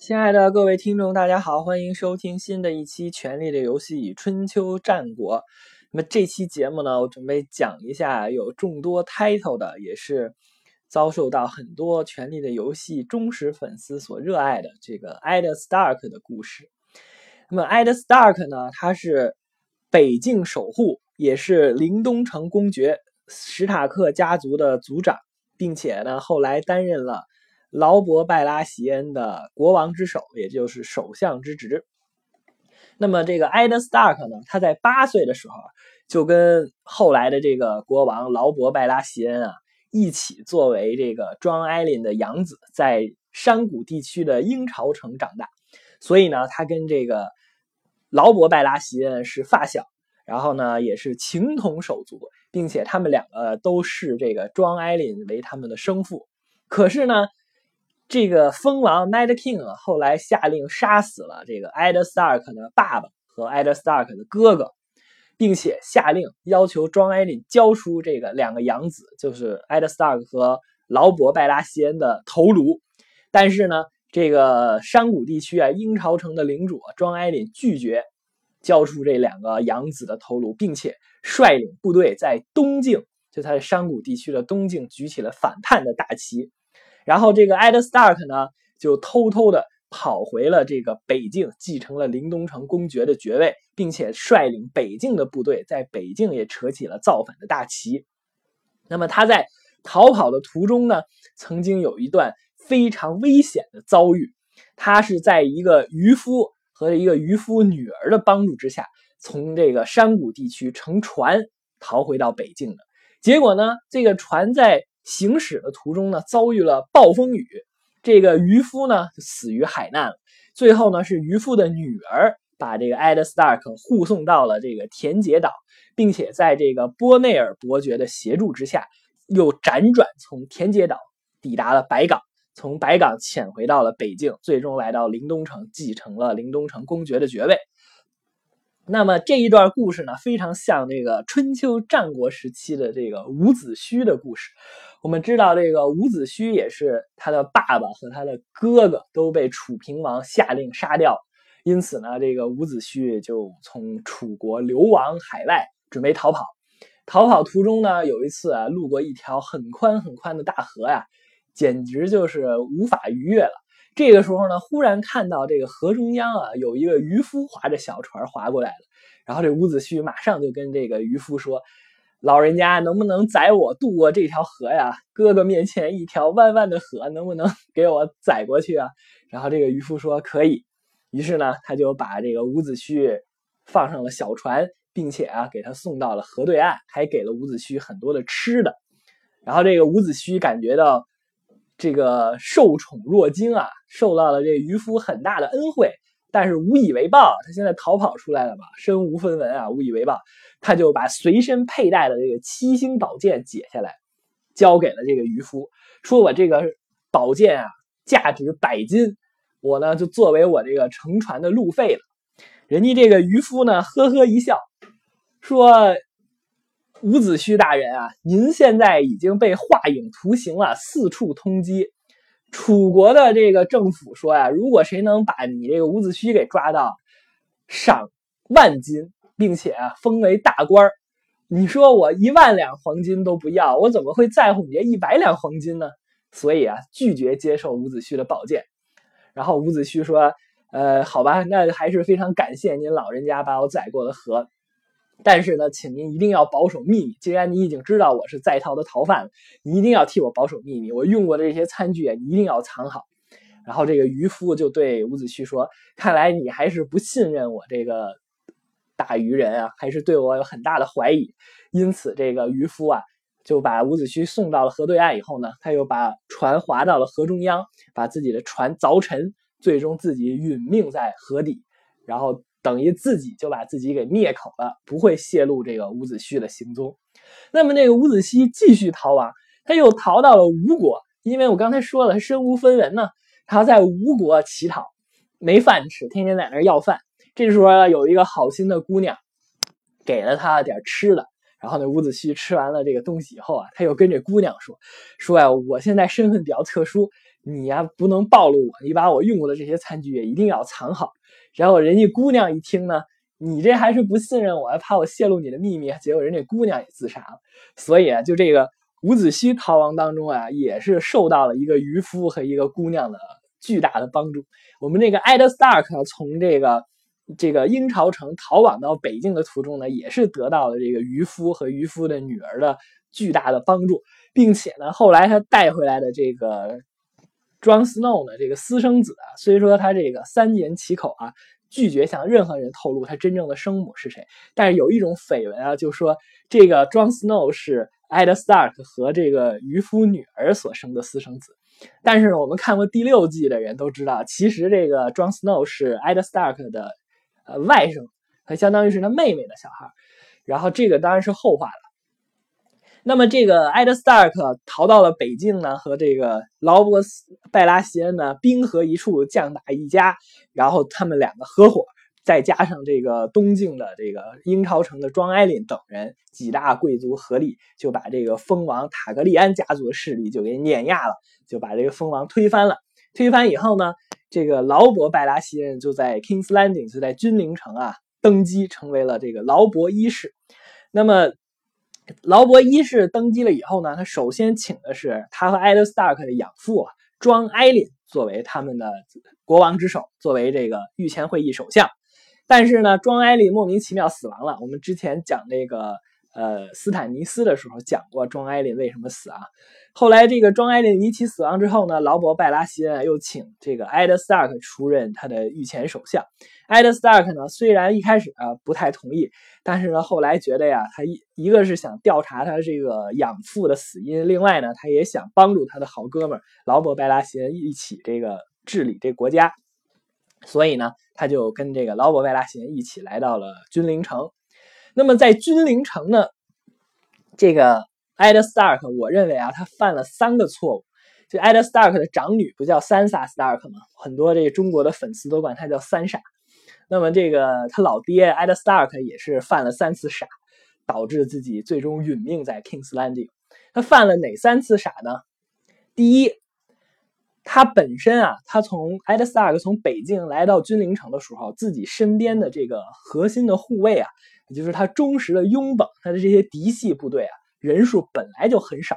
亲爱的各位听众，大家好，欢迎收听新的一期《权力的游戏：春秋战国》。那么这期节目呢，我准备讲一下有众多 title 的，也是遭受到很多《权力的游戏》忠实粉丝所热爱的这个 Ed Stark 的故事。那么 Ed Stark 呢，他是北境守护，也是临东城公爵史塔克家族的族长，并且呢，后来担任了。劳勃·拜拉席恩的国王之首，也就是首相之职。那么，这个艾德·斯塔克呢？他在八岁的时候，就跟后来的这个国王劳勃·拜拉席恩啊，一起作为这个庄艾琳的养子，在山谷地区的鹰巢城长大。所以呢，他跟这个劳勃·拜拉席恩是发小，然后呢，也是情同手足，并且他们两个都视这个庄艾琳为他们的生父。可是呢，这个蜂王 Night King 后来下令杀死了这个 Ed Stark 的爸爸和 Ed Stark 的哥哥，并且下令要求庄艾琳交出这个两个养子，就是 Ed Stark 和劳勃拜拉西恩的头颅。但是呢，这个山谷地区啊，鹰巢城的领主庄艾琳拒绝交出这两个养子的头颅，并且率领部队在东境，就他的山谷地区的东境举起了反叛的大旗。然后这个艾德·斯塔克呢，就偷偷的跑回了这个北境，继承了临东城公爵的爵位，并且率领北境的部队在北境也扯起了造反的大旗。那么他在逃跑的途中呢，曾经有一段非常危险的遭遇。他是在一个渔夫和一个渔夫女儿的帮助之下，从这个山谷地区乘船逃回到北境的。结果呢，这个船在。行驶的途中呢，遭遇了暴风雨，这个渔夫呢死于海难了。最后呢，是渔夫的女儿把这个艾德·斯塔克护送到了这个田杰岛，并且在这个波内尔伯爵的协助之下，又辗转从田杰岛抵达了白港，从白港潜回到了北境，最终来到灵东城，继承了灵东城公爵的爵位。那么这一段故事呢，非常像这个春秋战国时期的这个伍子胥的故事。我们知道，这个伍子胥也是他的爸爸和他的哥哥都被楚平王下令杀掉，因此呢，这个伍子胥就从楚国流亡海外，准备逃跑。逃跑途中呢，有一次啊，路过一条很宽很宽的大河呀，简直就是无法逾越了。这个时候呢，忽然看到这个河中央啊，有一个渔夫划着小船划过来了。然后这伍子胥马上就跟这个渔夫说：“老人家能不能载我渡过这条河呀？哥哥面前一条弯弯的河，能不能给我载过去啊？” 然后这个渔夫说：“可以。”于是呢，他就把这个伍子胥放上了小船，并且啊，给他送到了河对岸，还给了伍子胥很多的吃的。然后这个伍子胥感觉到。这个受宠若惊啊，受到了这渔夫很大的恩惠，但是无以为报。他现在逃跑出来了嘛，身无分文啊，无以为报。他就把随身佩戴的这个七星宝剑解下来，交给了这个渔夫，说我这个宝剑啊，价值百金，我呢就作为我这个乘船的路费了。人家这个渔夫呢，呵呵一笑，说。伍子胥大人啊，您现在已经被画影图形了，四处通缉。楚国的这个政府说呀，如果谁能把你这个伍子胥给抓到，赏万金，并且封为大官儿。你说我一万两黄金都不要，我怎么会在乎你这一百两黄金呢？所以啊，拒绝接受伍子胥的宝剑。然后伍子胥说：“呃，好吧，那还是非常感谢您老人家把我载过了河。”但是呢，请您一定要保守秘密。既然你已经知道我是在逃的逃犯，你一定要替我保守秘密。我用过的这些餐具啊，一定要藏好。然后这个渔夫就对伍子胥说：“看来你还是不信任我这个大渔人啊，还是对我有很大的怀疑。”因此，这个渔夫啊就把伍子胥送到了河对岸。以后呢，他又把船划到了河中央，把自己的船凿沉，最终自己殒命在河底。然后。等于自己就把自己给灭口了，不会泄露这个伍子胥的行踪。那么那个伍子胥继续逃亡，他又逃到了吴国，因为我刚才说了，他身无分文呢，他在吴国乞讨，没饭吃，天天在那要饭。这时候有一个好心的姑娘，给了他点吃的，然后呢，伍子胥吃完了这个东西以后啊，他又跟这姑娘说：“说呀，我现在身份比较特殊，你呀不能暴露我，你把我用过的这些餐具也一定要藏好。”然后人家姑娘一听呢，你这还是不信任我，还怕我泄露你的秘密，结果人家姑娘也自杀了。所以啊，就这个伍子胥逃亡当中啊，也是受到了一个渔夫和一个姑娘的巨大的帮助。我们这个艾德·斯塔克从这个。这个鹰巢城逃往到北境的途中呢，也是得到了这个渔夫和渔夫的女儿的巨大的帮助，并且呢，后来他带回来的这个 Jon Snow 呢，这个私生子啊，虽说他这个三缄其口啊，拒绝向任何人透露他真正的生母是谁，但是有一种绯闻啊，就说这个 Jon Snow 是 Ed Stark 和这个渔夫女儿所生的私生子。但是呢，我们看过第六季的人都知道，其实这个 Jon Snow 是 Ed Stark 的。呃，外甥，他相当于是他妹妹的小孩然后这个当然是后话了。那么这个艾德·斯塔克逃到了北境呢，和这个劳勃·拜拉席恩呢兵合一处，将打一家，然后他们两个合伙，再加上这个东境的这个英超城的庄艾琳等人几大贵族合力，就把这个蜂王塔格利安家族的势力就给碾压了，就把这个蜂王推翻了。推翻以后呢？这个劳勃·拜拉席恩就在 Kings Landing，就在君临城啊登基，成为了这个劳勃一世。那么，劳勃一世登基了以后呢，他首先请的是他和艾德·斯塔克的养父啊庄艾琳作为他们的国王之首，作为这个御前会议首相。但是呢，庄艾琳莫名其妙死亡了。我们之前讲那个。呃，斯坦尼斯的时候讲过庄艾琳为什么死啊？后来这个庄艾琳离奇死亡之后呢，劳勃拜拉席恩又请这个艾德斯塔克出任他的御前首相。艾德斯塔克呢，虽然一开始啊不太同意，但是呢后来觉得呀，他一一个是想调查他这个养父的死因，另外呢他也想帮助他的好哥们劳勃拜拉席恩一起这个治理这国家，所以呢他就跟这个劳勃拜拉席恩一起来到了君临城。那么在君临城呢，这个艾德·斯塔克，我认为啊，他犯了三个错误。这艾德·斯塔克的长女不叫三傻·斯塔克吗？很多这个中国的粉丝都管他叫三傻。那么这个他老爹艾德·斯塔克也是犯了三次傻，导致自己最终殒命在 Kings Landing。他犯了哪三次傻呢？第一，他本身啊，他从艾德·斯塔克从北境来到君临城的时候，自己身边的这个核心的护卫啊。也就是他忠实的拥趸，他的这些嫡系部队啊，人数本来就很少，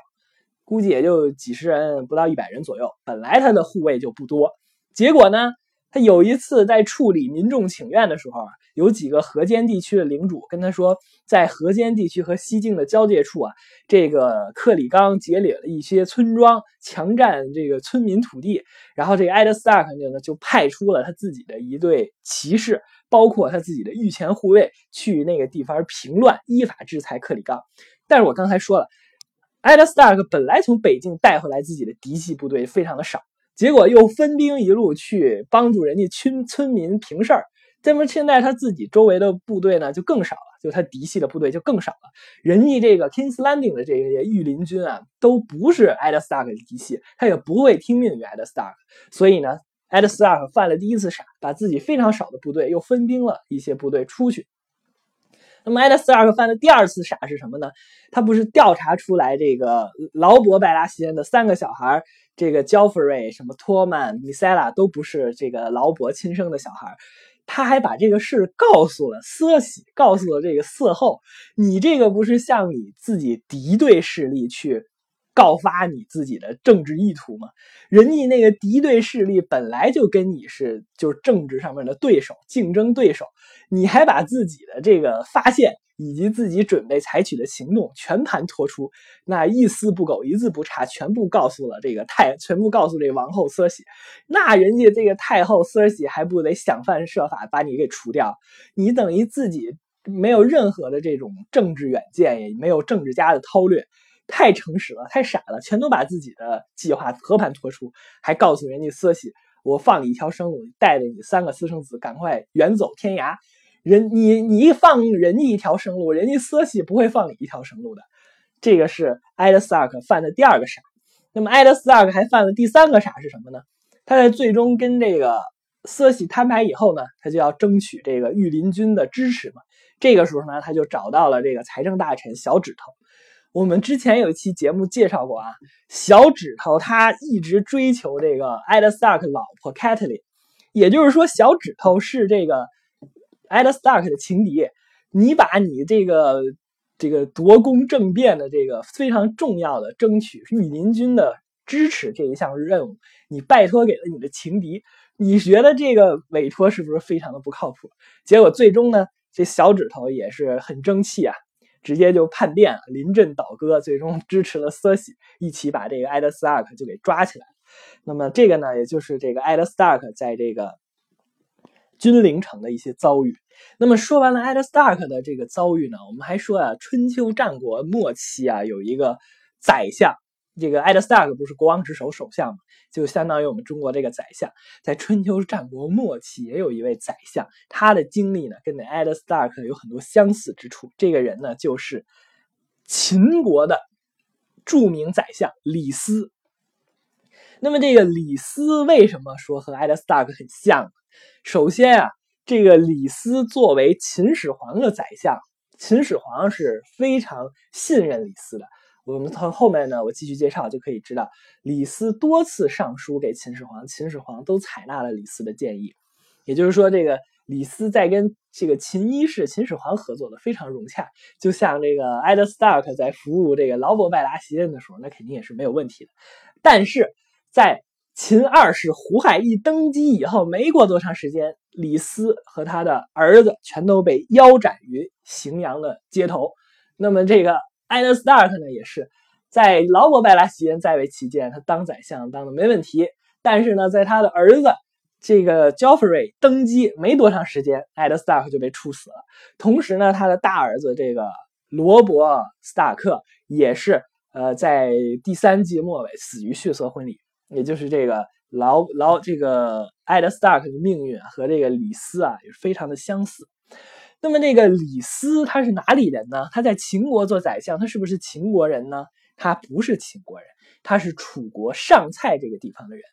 估计也就几十人，不到一百人左右。本来他的护卫就不多，结果呢，他有一次在处理民众请愿的时候啊，有几个河间地区的领主跟他说，在河间地区和西境的交界处啊，这个克里冈劫掠了一些村庄，强占这个村民土地。然后这个艾德斯塔克呢，就派出了他自己的一队骑士。包括他自己的御前护卫去那个地方平乱，依法制裁克里冈。但是我刚才说了，艾德·斯塔克本来从北境带回来自己的嫡系部队非常的少，结果又分兵一路去帮助人家村村民平事儿。这么现在他自己周围的部队呢就更少了，就他嫡系的部队就更少了。人家这个 Kings Landing 的这些御林军啊，都不是艾德·斯塔克的嫡系，他也不会听命于艾德·斯塔克，所以呢。艾德斯塔克犯了第一次傻，把自己非常少的部队又分兵了一些部队出去。那么艾德斯塔克犯的第二次傻是什么呢？他不是调查出来这个劳勃拜拉席恩的三个小孩，这个焦弗瑞、什么托曼、米塞拉都不是这个劳勃亲生的小孩，他还把这个事告诉了瑟喜，告诉了这个色后。你这个不是向你自己敌对势力去？告发你自己的政治意图吗？人家那个敌对势力本来就跟你是就是政治上面的对手、竞争对手，你还把自己的这个发现以及自己准备采取的行动全盘托出，那一丝不苟、一字不差，全部告诉了这个太，全部告诉这个王后瑟喜，那人家这个太后瑟喜还不得想方设法把你给除掉？你等于自己没有任何的这种政治远见，也没有政治家的韬略。太诚实了，太傻了，全都把自己的计划和盘托出，还告诉人家瑟西：“我放你一条生路，带着你三个私生子赶快远走天涯。”人你你一放人家一条生路，人家瑟西不会放你一条生路的。这个是艾德斯塔克犯的第二个傻。那么艾德斯塔克还犯了第三个傻是什么呢？他在最终跟这个瑟西摊牌以后呢，他就要争取这个御林军的支持嘛。这个时候呢，他就找到了这个财政大臣小指头。我们之前有一期节目介绍过啊，小指头他一直追求这个艾德·斯塔克老婆 c a t l y 也就是说，小指头是这个艾德·斯塔克的情敌。你把你这个这个夺宫政变的这个非常重要的争取御林军的支持这一项任务，你拜托给了你的情敌，你觉得这个委托是不是非常的不靠谱？结果最终呢，这小指头也是很争气啊。直接就叛变，临阵倒戈，最终支持了瑟西，一起把这个艾德斯塔克就给抓起来。那么这个呢，也就是这个艾德斯塔克在这个君临城的一些遭遇。那么说完了艾德斯塔克的这个遭遇呢，我们还说啊，春秋战国末期啊，有一个宰相。这个艾德斯塔克不是国王之首首相吗？就相当于我们中国这个宰相，在春秋战国末期也有一位宰相，他的经历呢跟那艾德斯塔克有很多相似之处。这个人呢就是秦国的著名宰相李斯。那么这个李斯为什么说和艾德斯塔克很像？首先啊，这个李斯作为秦始皇的宰相，秦始皇是非常信任李斯的。我们从后面呢，我继续介绍就可以知道，李斯多次上书给秦始皇，秦始皇都采纳了李斯的建议。也就是说，这个李斯在跟这个秦一世、秦始皇合作的非常融洽，就像这个艾德·斯塔克在服务这个劳勃·拜达·席人的时候，那肯定也是没有问题的。但是在秦二世胡亥一登基以后，没过多长时间，李斯和他的儿子全都被腰斩于荥阳的街头。那么这个。艾德·斯塔克呢，也是在劳勃·拜拉席恩在位期间，他当宰相当的没问题。但是呢，在他的儿子这个 joffre 登基没多长时间，艾德·斯塔克就被处死了。同时呢，他的大儿子这个罗伯·斯塔克也是呃，在第三季末尾死于血色婚礼。也就是这个劳劳这个艾德·斯塔克的命运和这个李斯啊，也非常的相似。那么这个李斯他是哪里人呢？他在秦国做宰相，他是不是秦国人呢？他不是秦国人，他是楚国上蔡这个地方的人。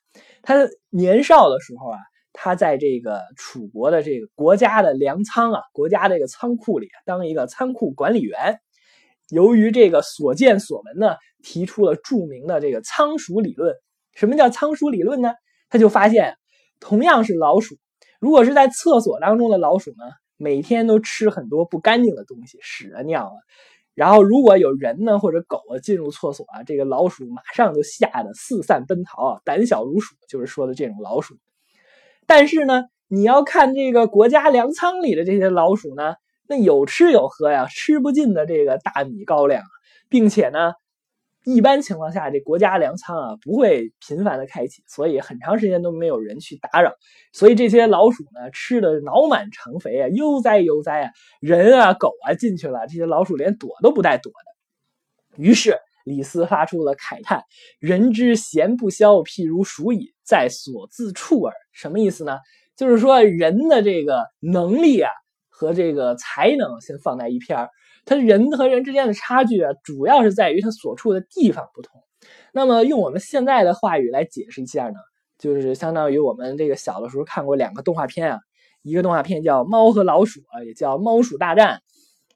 他年少的时候啊，他在这个楚国的这个国家的粮仓啊，国家这个仓库里当一个仓库管理员。由于这个所见所闻呢，提出了著名的这个仓鼠理论。什么叫仓鼠理论呢？他就发现，同样是老鼠，如果是在厕所当中的老鼠呢？每天都吃很多不干净的东西，屎啊尿啊，然后如果有人呢或者狗啊进入厕所啊，这个老鼠马上就吓得四散奔逃啊，胆小如鼠，就是说的这种老鼠。但是呢，你要看这个国家粮仓里的这些老鼠呢，那有吃有喝呀，吃不尽的这个大米高粱，并且呢。一般情况下，这国家粮仓啊不会频繁的开启，所以很长时间都没有人去打扰，所以这些老鼠呢吃的脑满肠肥啊，悠哉悠哉啊，人啊狗啊进去了，这些老鼠连躲都不带躲的。于是李斯发出了慨叹：“人之贤不肖，譬如鼠矣，在所自处耳。”什么意思呢？就是说人的这个能力啊和这个才能先放在一片儿。他人和人之间的差距啊，主要是在于他所处的地方不同。那么用我们现在的话语来解释一下呢，就是相当于我们这个小的时候看过两个动画片啊，一个动画片叫《猫和老鼠》啊，也叫《猫鼠大战》。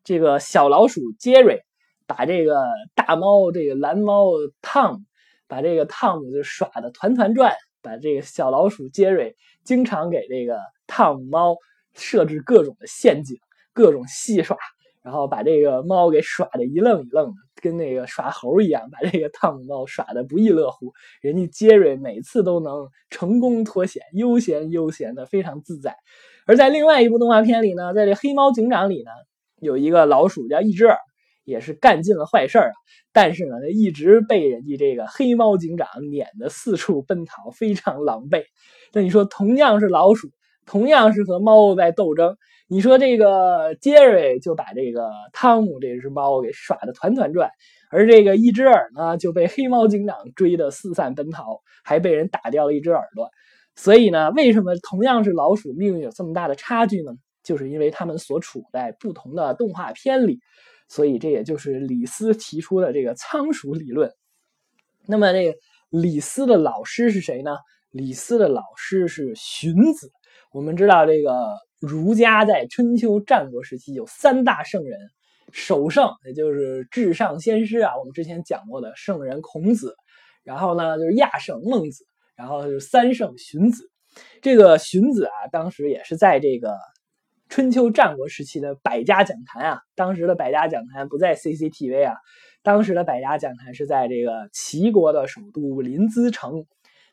这个小老鼠杰瑞把这个大猫这个蓝猫汤姆，把这个汤姆就耍的团团转，把这个小老鼠杰瑞经常给这个汤姆猫设置各种的陷阱，各种戏耍。然后把这个猫给耍的一愣一愣的，跟那个耍猴一样，把这个汤姆猫耍的不亦乐乎。人家杰瑞每次都能成功脱险，悠闲悠闲的，非常自在。而在另外一部动画片里呢，在这黑猫警长里呢，有一个老鼠叫一只耳，也是干尽了坏事啊。但是呢，他一直被人家这个黑猫警长撵得四处奔逃，非常狼狈。那你说，同样是老鼠，同样是和猫在斗争。你说这个杰瑞就把这个汤姆这只猫给耍的团团转，而这个一只耳呢就被黑猫警长追得四散奔逃，还被人打掉了一只耳朵。所以呢，为什么同样是老鼠，命运有这么大的差距呢？就是因为他们所处在不同的动画片里。所以这也就是李斯提出的这个仓鼠理论。那么这个李斯的老师是谁呢？李斯的老师是荀子。我们知道这个儒家在春秋战国时期有三大圣人，首圣也就是至上先师啊，我们之前讲过的圣人孔子，然后呢就是亚圣孟子，然后就是三圣荀子。这个荀子啊，当时也是在这个春秋战国时期的百家讲坛啊，当时的百家讲坛不在 CCTV 啊，当时的百家讲坛是在这个齐国的首都临淄城。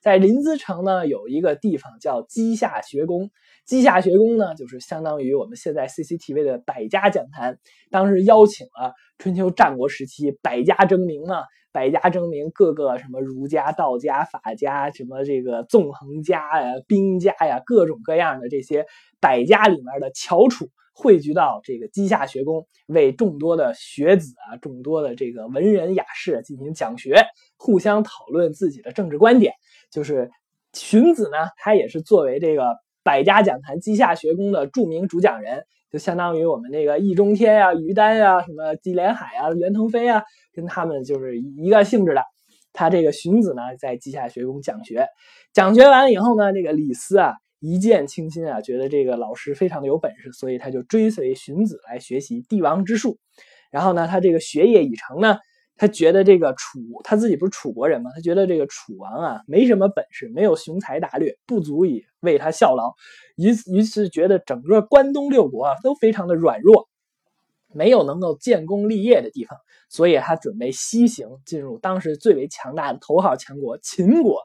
在临淄城呢，有一个地方叫稷下学宫。稷下学宫呢，就是相当于我们现在 CCTV 的百家讲坛。当时邀请了春秋战国时期百家争鸣嘛，百家争鸣，各个什么儒家、道家、法家，什么这个纵横家呀、兵家呀，各种各样的这些百家里面的翘楚汇聚到这个稷下学宫，为众多的学子啊、众多的这个文人雅士进行讲学，互相讨论自己的政治观点。就是荀子呢，他也是作为这个百家讲坛稷下学宫的著名主讲人，就相当于我们那个易中天啊、于丹啊、什么纪连海啊、袁腾飞啊，跟他们就是一个性质的。他这个荀子呢，在稷下学宫讲学，讲学完了以后呢，这个李斯啊一见倾心啊，觉得这个老师非常的有本事，所以他就追随荀子来学习帝王之术。然后呢，他这个学业已成呢。他觉得这个楚，他自己不是楚国人吗？他觉得这个楚王啊，没什么本事，没有雄才大略，不足以为他效劳。于于是觉得整个关东六国啊都非常的软弱，没有能够建功立业的地方，所以他准备西行，进入当时最为强大的头号强国秦国。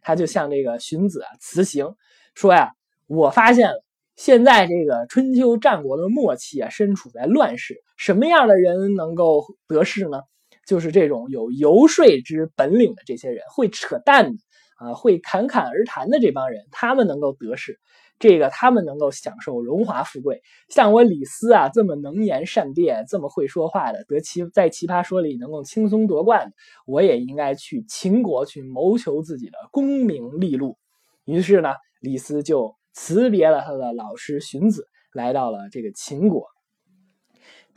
他就向这个荀子啊辞行，说呀，我发现了，现在这个春秋战国的末期啊，身处在乱世，什么样的人能够得势呢？就是这种有游说之本领的这些人，会扯淡的啊，会侃侃而谈的这帮人，他们能够得势，这个他们能够享受荣华富贵。像我李斯啊，这么能言善辩，这么会说话的，得奇在奇葩说里能够轻松夺冠，我也应该去秦国去谋求自己的功名利禄。于是呢，李斯就辞别了他的老师荀子，来到了这个秦国。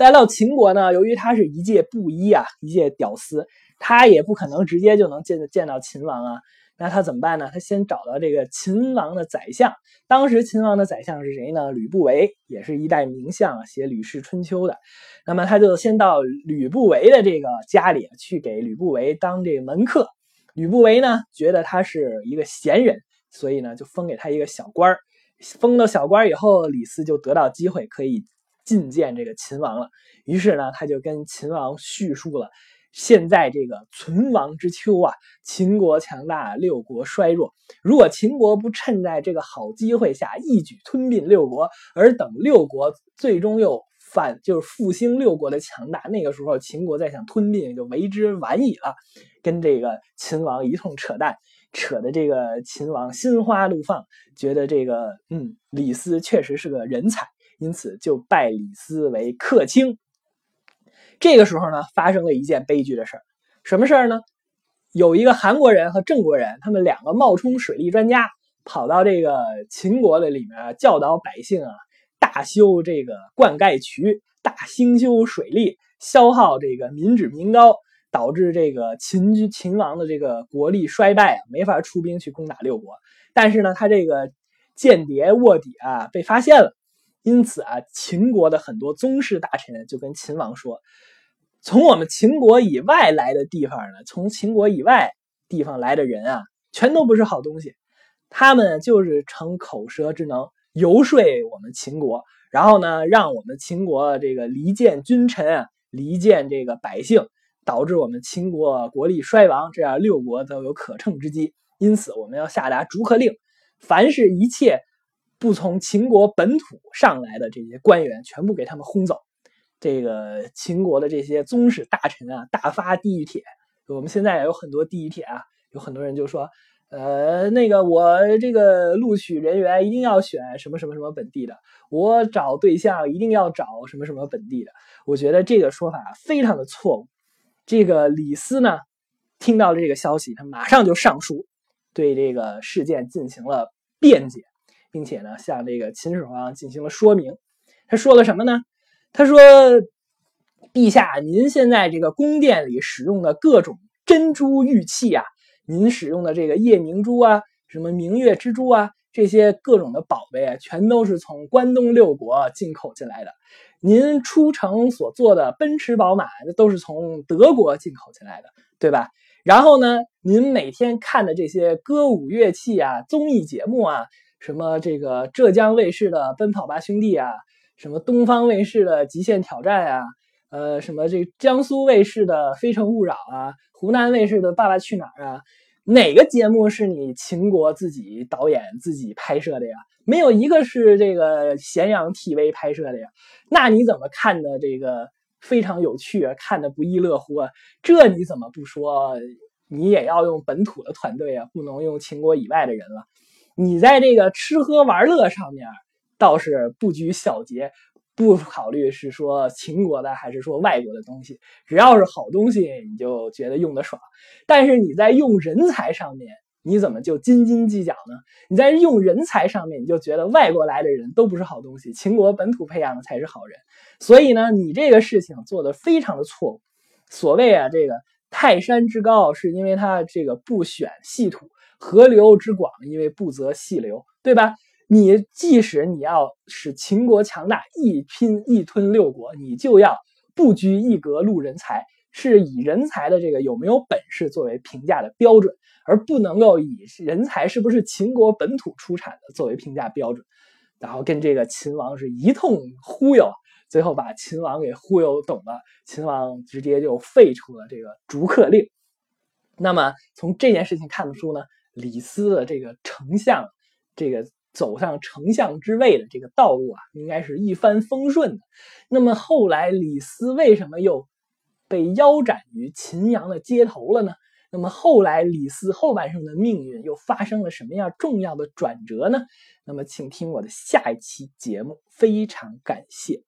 来到秦国呢，由于他是一介布衣啊，一介屌丝，他也不可能直接就能见见到秦王啊。那他怎么办呢？他先找到这个秦王的宰相。当时秦王的宰相是谁呢？吕不韦，也是一代名相，写《吕氏春秋》的。那么他就先到吕不韦的这个家里去给吕不韦当这个门客。吕不韦呢，觉得他是一个贤人，所以呢，就封给他一个小官儿。封了小官以后，李斯就得到机会可以。觐见这个秦王了，于是呢，他就跟秦王叙述了现在这个存亡之秋啊，秦国强大，六国衰弱。如果秦国不趁在这个好机会下一举吞并六国，而等六国最终又反，就是复兴六国的强大，那个时候秦国再想吞并就为之晚矣了。跟这个秦王一通扯淡，扯的这个秦王心花怒放，觉得这个嗯，李斯确实是个人才。因此就拜李斯为客卿。这个时候呢，发生了一件悲剧的事儿。什么事儿呢？有一个韩国人和郑国人，他们两个冒充水利专家，跑到这个秦国的里面教导百姓啊，大修这个灌溉渠，大兴修水利，消耗这个民脂民膏，导致这个秦军秦王的这个国力衰败啊，没法出兵去攻打六国。但是呢，他这个间谍卧底啊，被发现了。因此啊，秦国的很多宗室大臣就跟秦王说：“从我们秦国以外来的地方呢，从秦国以外地方来的人啊，全都不是好东西。他们就是逞口舌之能，游说我们秦国，然后呢，让我们秦国这个离间君臣啊，离间这个百姓，导致我们秦国国力衰亡，这样六国都有可乘之机。因此，我们要下达逐客令，凡是一切。”不从秦国本土上来的这些官员，全部给他们轰走。这个秦国的这些宗室大臣啊，大发地狱帖。我们现在也有很多地狱帖啊，有很多人就说，呃，那个我这个录取人员一定要选什么什么什么本地的，我找对象一定要找什么什么本地的。我觉得这个说法非常的错误。这个李斯呢，听到了这个消息，他马上就上书，对这个事件进行了辩解。并且呢，向这个秦始皇进行了说明。他说了什么呢？他说：“陛下，您现在这个宫殿里使用的各种珍珠玉器啊，您使用的这个夜明珠啊，什么明月之珠啊，这些各种的宝贝啊，全都是从关东六国进口进来的。您出城所坐的奔驰、宝马，那都是从德国进口进来的，对吧？然后呢，您每天看的这些歌舞乐器啊、综艺节目啊，什么这个浙江卫视的《奔跑吧兄弟》啊，什么东方卫视的《极限挑战》啊，呃，什么这江苏卫视的《非诚勿扰》啊，湖南卫视的《爸爸去哪儿》啊，哪个节目是你秦国自己导演、自己拍摄的呀？没有一个是这个咸阳 TV 拍摄的呀。那你怎么看的这个？非常有趣，看的不亦乐乎啊！这你怎么不说？你也要用本土的团队啊，不能用秦国以外的人了。你在这个吃喝玩乐上面倒是不拘小节，不考虑是说秦国的还是说外国的东西，只要是好东西你就觉得用的爽。但是你在用人才上面。你怎么就斤斤计较呢？你在用人才上面，你就觉得外国来的人都不是好东西，秦国本土培养的才是好人。所以呢，你这个事情做的非常的错误。所谓啊，这个泰山之高，是因为它这个不选细土；河流之广，因为不择细流，对吧？你即使你要使秦国强大，一拼一吞六国，你就要不拘一格录人才，是以人才的这个有没有本事作为评价的标准。而不能够以人才是不是秦国本土出产的作为评价标准，然后跟这个秦王是一通忽悠，最后把秦王给忽悠懂了，秦王直接就废除了这个逐客令。那么从这件事情看得出呢，李斯的这个丞相，这个走上丞相之位的这个道路啊，应该是一帆风顺的。那么后来李斯为什么又被腰斩于秦阳的街头了呢？那么后来李斯后半生的命运又发生了什么样重要的转折呢？那么请听我的下一期节目，非常感谢。